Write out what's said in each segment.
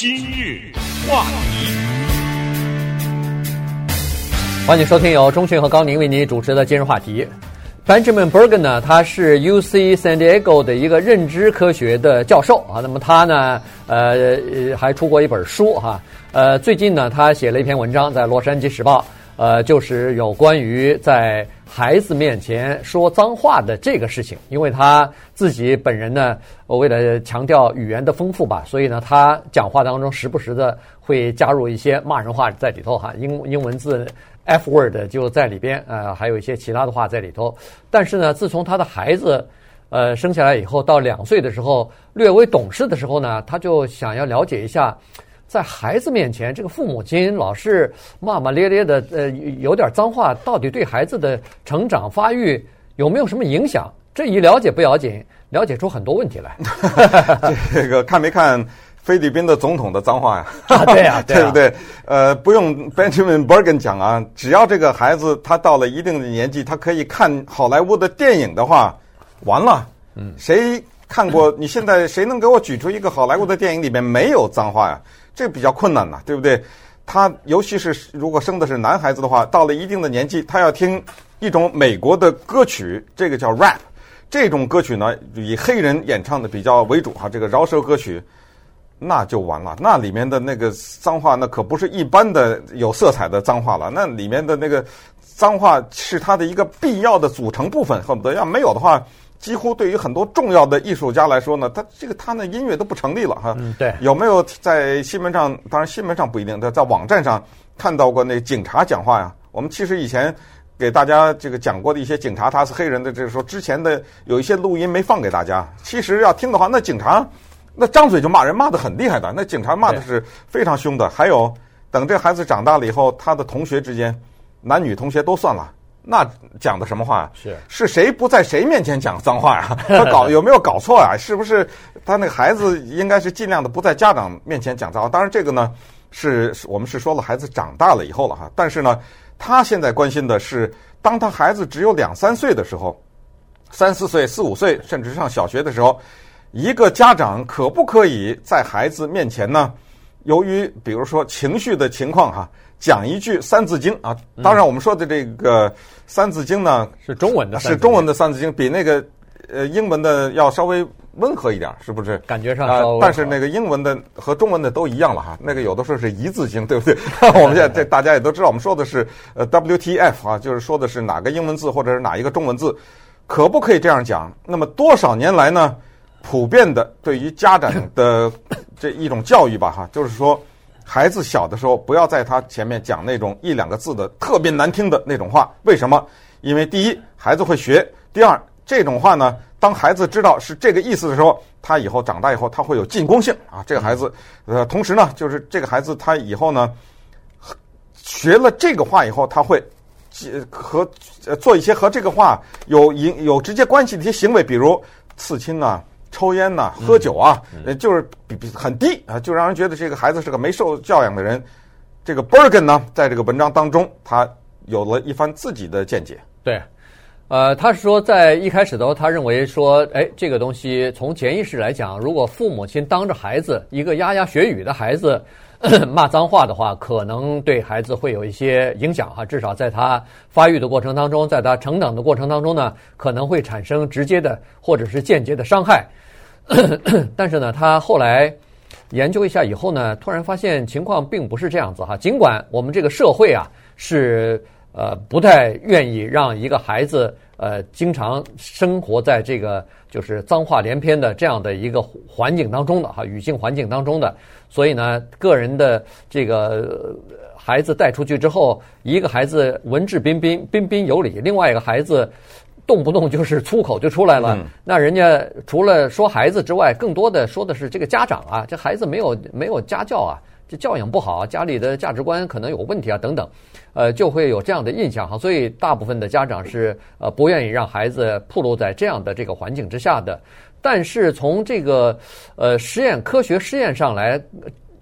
今日话题，欢迎收听由钟讯和高宁为您主持的今日话题。Benjamin Bergen 呢，他是 UC San Diego 的一个认知科学的教授啊。那么他呢，呃，还出过一本书哈。呃，最近呢，他写了一篇文章在《洛杉矶时报》，呃，就是有关于在孩子面前说脏话的这个事情，因为他自己本人呢，为了强调语言的丰富吧，所以呢，他讲话当中时不时的会加入一些骂人话在里头哈，英英文字 F word 就在里边，呃，还有一些其他的话在里头。但是呢，自从他的孩子呃生下来以后，到两岁的时候略微懂事的时候呢，他就想要了解一下。在孩子面前，这个父母亲老是骂骂咧咧的，呃，有点脏话，到底对孩子的成长发育有没有什么影响？这一了解不要紧，了解出很多问题来。这个看没看菲律宾的总统的脏话呀？啊对呀、啊，对，啊、对不对？呃，不用 Benjamin Bergen 讲啊，只要这个孩子他到了一定的年纪，他可以看好莱坞的电影的话，完了，嗯，谁看过？你现在谁能给我举出一个好莱坞的电影里面没有脏话呀？这比较困难呐，对不对？他尤其是如果生的是男孩子的话，到了一定的年纪，他要听一种美国的歌曲，这个叫 rap。这种歌曲呢，以黑人演唱的比较为主哈，这个饶舌歌曲，那就完了。那里面的那个脏话，那可不是一般的有色彩的脏话了。那里面的那个脏话是它的一个必要的组成部分，恨不得要没有的话。几乎对于很多重要的艺术家来说呢，他这个他那音乐都不成立了哈。嗯，对。有没有在新闻上？当然新闻上不一定，在在网站上看到过那警察讲话呀？我们其实以前给大家这个讲过的一些警察，他是黑人的，就是说之前的有一些录音没放给大家。其实要听的话，那警察那张嘴就骂人，骂得很厉害的。那警察骂的是非常凶的。还有，等这孩子长大了以后，他的同学之间，男女同学都算了。那讲的什么话？是是谁不在谁面前讲脏话呀？他搞有没有搞错啊？是不是他那个孩子应该是尽量的不在家长面前讲脏话？当然这个呢是我们是说了孩子长大了以后了哈。但是呢，他现在关心的是，当他孩子只有两三岁的时候，三四岁、四五岁，甚至上小学的时候，一个家长可不可以在孩子面前呢？由于比如说情绪的情况哈。讲一句《三字经》啊，当然我们说的这个《三字经》呢是中文的，是中文的《三字经》，比那个呃英文的要稍微温和一点，是不是？感觉上但是那个英文的和中文的都一样了哈。那个有的时候是一字经，对不对？我们现在这大家也都知道，我们说的是呃 WTF 啊，就是说的是哪个英文字或者是哪一个中文字，可不可以这样讲？那么多少年来呢，普遍的对于家长的这一种教育吧，哈，就是说。孩子小的时候，不要在他前面讲那种一两个字的特别难听的那种话。为什么？因为第一，孩子会学；第二，这种话呢，当孩子知道是这个意思的时候，他以后长大以后，他会有进攻性啊。这个孩子，呃，同时呢，就是这个孩子他以后呢，学了这个话以后，他会和做一些和这个话有影有直接关系的一些行为，比如刺青啊。抽烟呐、喝酒啊，呃、就是比比很低啊，就让人觉得这个孩子是个没受教养的人。这个 Bergen 呢，在这个文章当中，他有了一番自己的见解。对，呃，他是说，在一开始的时候，他认为说，哎，这个东西从潜意识来讲，如果父母亲当着孩子一个牙牙学语的孩子 骂脏话的话，可能对孩子会有一些影响哈。至少在他发育的过程当中，在他成长的过程当中呢，可能会产生直接的或者是间接的伤害。但是呢，他后来研究一下以后呢，突然发现情况并不是这样子哈。尽管我们这个社会啊是呃不太愿意让一个孩子呃经常生活在这个就是脏话连篇的这样的一个环境当中的哈语境环境当中的，所以呢，个人的这个孩子带出去之后，一个孩子文质彬彬、彬彬有礼，另外一个孩子。动不动就是粗口就出来了，那人家除了说孩子之外，更多的说的是这个家长啊，这孩子没有没有家教啊，这教养不好啊，家里的价值观可能有问题啊，等等，呃，就会有这样的印象哈。所以大部分的家长是呃不愿意让孩子暴露在这样的这个环境之下的。但是从这个呃实验科学实验上来，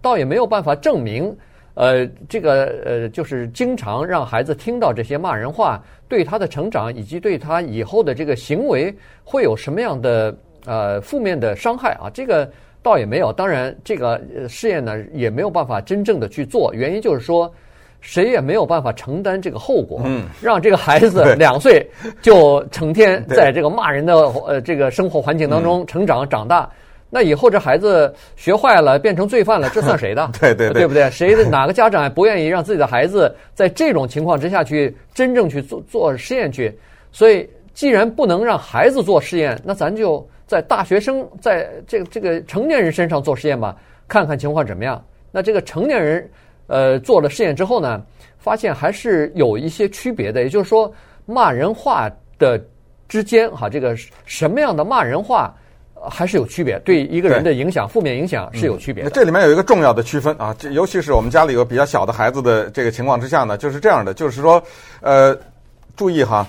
倒也没有办法证明。呃，这个呃，就是经常让孩子听到这些骂人话，对他的成长以及对他以后的这个行为会有什么样的呃负面的伤害啊？这个倒也没有。当然，这个试验呢也没有办法真正的去做，原因就是说，谁也没有办法承担这个后果。嗯，让这个孩子两岁就成天在这个骂人的呃这个生活环境当中成长长大。那以后这孩子学坏了，变成罪犯了，这算谁的？对对对，对不对？谁的哪个家长也不愿意让自己的孩子在这种情况之下去真正去做做实验去？所以，既然不能让孩子做实验，那咱就在大学生在这个这个成年人身上做实验吧，看看情况怎么样。那这个成年人呃做了试验之后呢，发现还是有一些区别的，也就是说，骂人话的之间哈，这个什么样的骂人话？还是有区别，对一个人的影响，负面影响是有区别的。那这里面有一个重要的区分啊，这尤其是我们家里有比较小的孩子的这个情况之下呢，就是这样的，就是说，呃，注意哈，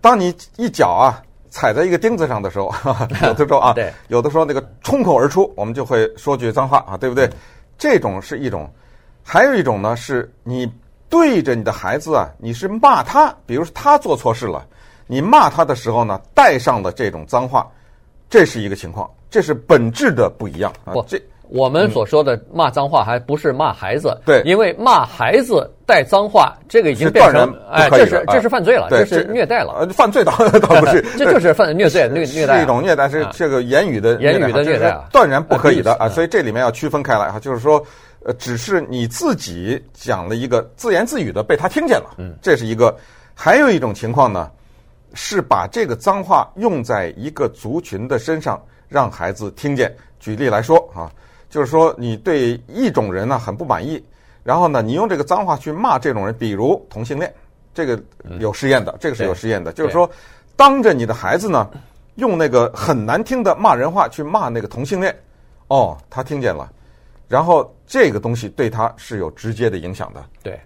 当你一脚啊踩在一个钉子上的时候，有的时候啊，对，有的时候那个冲口而出，我们就会说句脏话啊，对不对？这种是一种，还有一种呢，是你对着你的孩子啊，你是骂他，比如说他做错事了，你骂他的时候呢，带上了这种脏话。这是一个情况，这是本质的不一样啊！不，这我们所说的骂脏话还不是骂孩子，对，因为骂孩子带脏话，这个已经变成哎，这是这是犯罪了，这是虐待了。呃，犯罪倒 倒不是，这就是犯虐罪虐虐待，是一种虐待，是这个言语的言语的虐待，断然不可以的啊！所以这里面要区分开来啊，就是说，呃，只是你自己讲了一个自言自语的被他听见了，嗯，这是一个，还有一种情况呢。是把这个脏话用在一个族群的身上，让孩子听见。举例来说啊，就是说你对一种人呢很不满意，然后呢你用这个脏话去骂这种人，比如同性恋，这个有实验的，这个是有实验的，就是说当着你的孩子呢，用那个很难听的骂人话去骂那个同性恋，哦，他听见了，然后这个东西对他是有直接的影响的。对。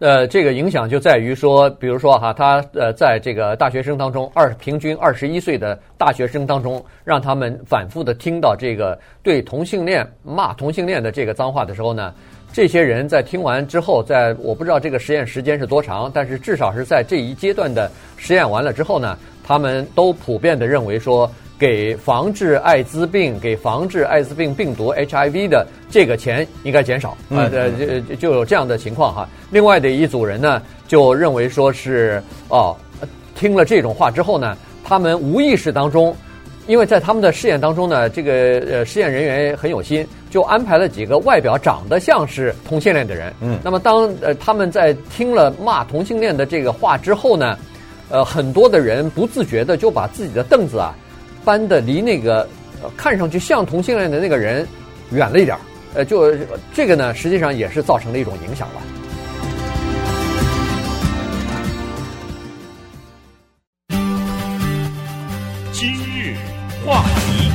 呃，这个影响就在于说，比如说哈，他呃，在这个大学生当中，二平均二十一岁的大学生当中，让他们反复的听到这个对同性恋骂同性恋的这个脏话的时候呢，这些人在听完之后，在我不知道这个实验时间是多长，但是至少是在这一阶段的实验完了之后呢，他们都普遍的认为说。给防治艾滋病、给防治艾滋病病毒 HIV 的这个钱应该减少，呃，就就有这样的情况哈。另外的一组人呢，就认为说是哦，听了这种话之后呢，他们无意识当中，因为在他们的试验当中呢，这个呃试验人员很有心，就安排了几个外表长得像是同性恋的人。嗯，那么当呃他们在听了骂同性恋的这个话之后呢，呃，很多的人不自觉的就把自己的凳子啊。搬的离那个看上去像同性恋的那个人远了一点儿，呃，就这个呢，实际上也是造成了一种影响吧。今日话题，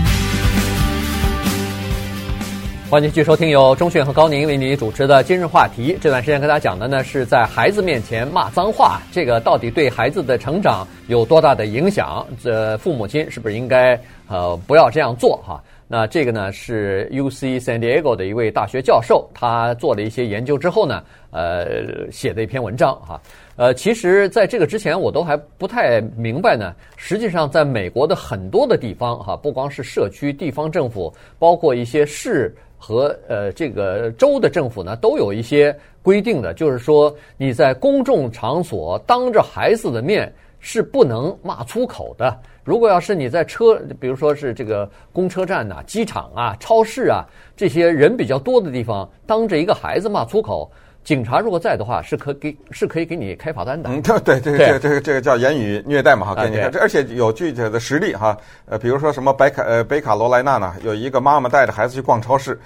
欢迎继续收听由钟迅和高宁为你主持的《今日话题》。这段时间跟大家讲的呢，是在孩子面前骂脏话，这个到底对孩子的成长有多大的影响？这父母亲是不是应该呃不要这样做哈？那这个呢是 UC San Diego 的一位大学教授，他做了一些研究之后呢，呃写的一篇文章哈。呃，其实在这个之前我都还不太明白呢。实际上，在美国的很多的地方哈，不光是社区、地方政府，包括一些市和呃这个州的政府呢，都有一些规定的，就是说你在公众场所当着孩子的面。是不能骂粗口的。如果要是你在车，比如说是这个公车站呐、机场啊、超市啊这些人比较多的地方，当着一个孩子骂粗口，警察如果在的话，是可给是可以给你开罚单的。嗯，对对，这个这个这个这个叫言语虐待嘛哈，给你看。这而且有具体的实例哈，呃，比如说什么北卡呃北卡罗来纳呢，有一个妈妈带着孩子去逛超市，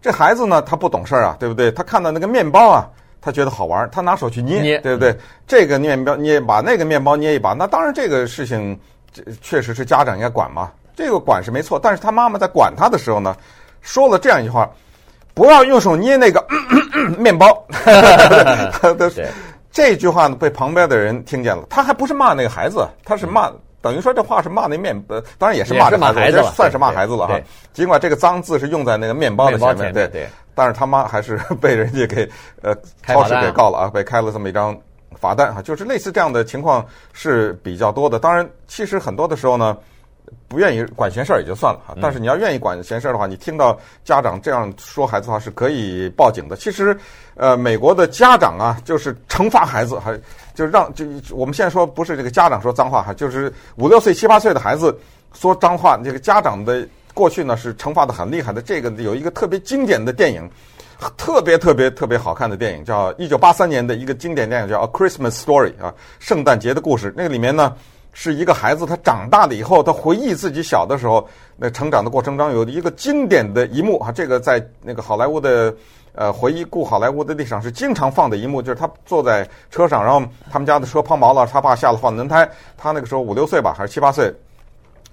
这孩子呢他不懂事儿啊，对不对？他看到那个面包啊。他觉得好玩，他拿手去捏，捏对不对？这个面包捏一把，那个面包捏一把，那当然这个事情，这确实是家长应该管嘛。这个管是没错，但是他妈妈在管他的时候呢，说了这样一句话：不要用手捏那个 面包。对这句话呢，被旁边的人听见了，他还不是骂那个孩子，他是骂。等于说这话是骂那面，呃，当然也是骂这孩子，算是骂孩子了哈。尽管这个脏字是用在那个面包的前面，对对。但是他妈还是被人家给呃超市给告了啊，被开了这么一张罚单啊。就是类似这样的情况是比较多的。当然，其实很多的时候呢，不愿意管闲事儿也就算了哈，但是你要愿意管闲事儿的话，你听到家长这样说孩子的话是可以报警的。其实，呃，美国的家长啊，就是惩罚孩子，还就让就我们现在说不是这个家长说脏话哈，就是五六岁、七八岁的孩子说脏话，这个家长的过去呢是惩罚的很厉害的。这个有一个特别经典的电影，特别特别特别好看的电影，叫一九八三年的一个经典电影，叫《A Christmas Story》啊，圣诞节的故事。那个里面呢。是一个孩子，他长大了以后，他回忆自己小的时候那成长的过程中，有一个经典的一幕啊。这个在那个好莱坞的呃回忆故好莱坞的历史上是经常放的一幕，就是他坐在车上，然后他们家的车抛锚了，他爸下来换轮胎。他那个时候五六岁吧，还是七八岁，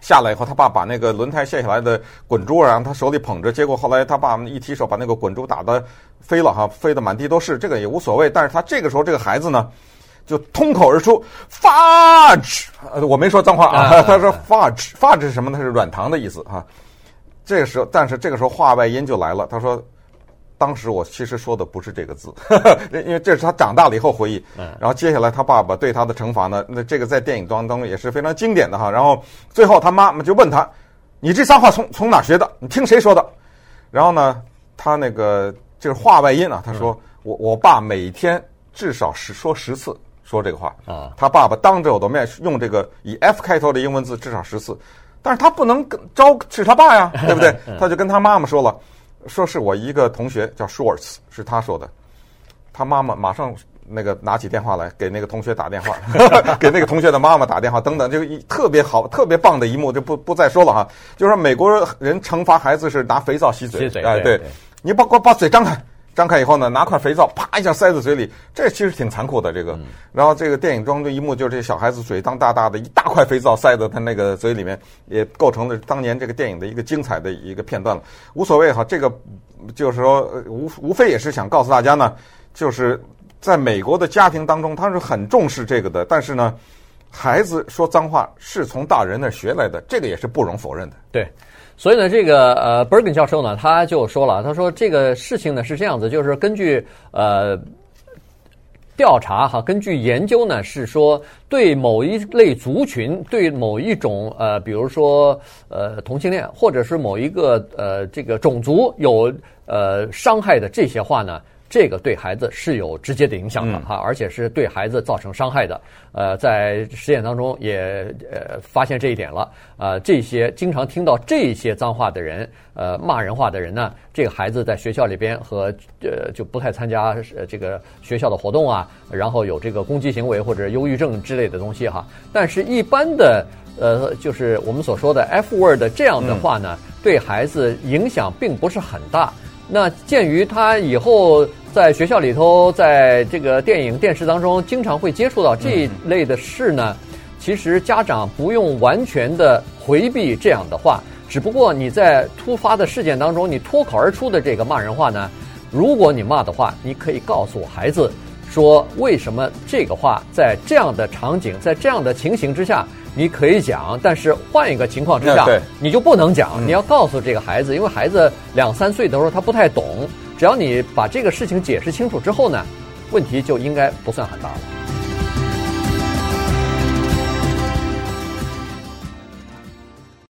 下来以后，他爸把那个轮胎卸下来的滚珠，然后他手里捧着，结果后来他爸一提手，把那个滚珠打得飞了哈，飞得满地都是。这个也无所谓，但是他这个时候这个孩子呢。就通口而出，fudge，我没说脏话啊，他说 fudge，fudge 是什么？它是软糖的意思啊。这个时候，但是这个时候话外音就来了，他说，当时我其实说的不是这个字，因为这是他长大了以后回忆。然后接下来他爸爸对他的惩罚呢，那这个在电影当中也是非常经典的哈。然后最后他妈妈就问他，你这仨话从从哪学的？你听谁说的？然后呢，他那个就是话外音啊，他说我我爸每天至少是说十次。说这个话啊，他爸爸当着我的面用这个以 F 开头的英文字至少十次，但是他不能招是他爸呀，对不对？他就跟他妈妈说了，说是我一个同学叫 Schwartz，是他说的。他妈妈马上那个拿起电话来给那个同学打电话，给那个同学的妈妈打电话，等等，就一特别好、特别棒的一幕，就不不再说了哈。就是说美国人惩罚孩子是拿肥皂洗嘴，哎，对，你把把把嘴张开。张开以后呢，拿块肥皂啪一下塞在嘴里，这其实挺残酷的。这个，然后这个电影中的一幕就是这小孩子嘴当大大的，一大块肥皂塞到他那个嘴里面，也构成了当年这个电影的一个精彩的一个片段了。无所谓哈，这个就是说无无非也是想告诉大家呢，就是在美国的家庭当中，他是很重视这个的。但是呢，孩子说脏话是从大人那学来的，这个也是不容否认的。对。所以呢，这个呃，Bergen 教授呢，他就说了，他说这个事情呢是这样子，就是根据呃调查哈，根据研究呢是说，对某一类族群，对某一种呃，比如说呃同性恋，或者是某一个呃这个种族有呃伤害的这些话呢。这个对孩子是有直接的影响的哈，而且是对孩子造成伤害的。呃，在实验当中也呃发现这一点了。呃，这些经常听到这些脏话的人，呃，骂人话的人呢，这个孩子在学校里边和呃就不太参加这个学校的活动啊，然后有这个攻击行为或者忧郁症之类的东西哈。但是，一般的呃，就是我们所说的 F word 这样的话呢，对孩子影响并不是很大。那鉴于他以后在学校里头，在这个电影、电视当中经常会接触到这一类的事呢，其实家长不用完全的回避这样的话，只不过你在突发的事件当中，你脱口而出的这个骂人话呢，如果你骂的话，你可以告诉孩子说，为什么这个话在这样的场景、在这样的情形之下。你可以讲，但是换一个情况之下，你就不能讲。你要告诉这个孩子，因为孩子两三岁的时候他不太懂，只要你把这个事情解释清楚之后呢，问题就应该不算很大了。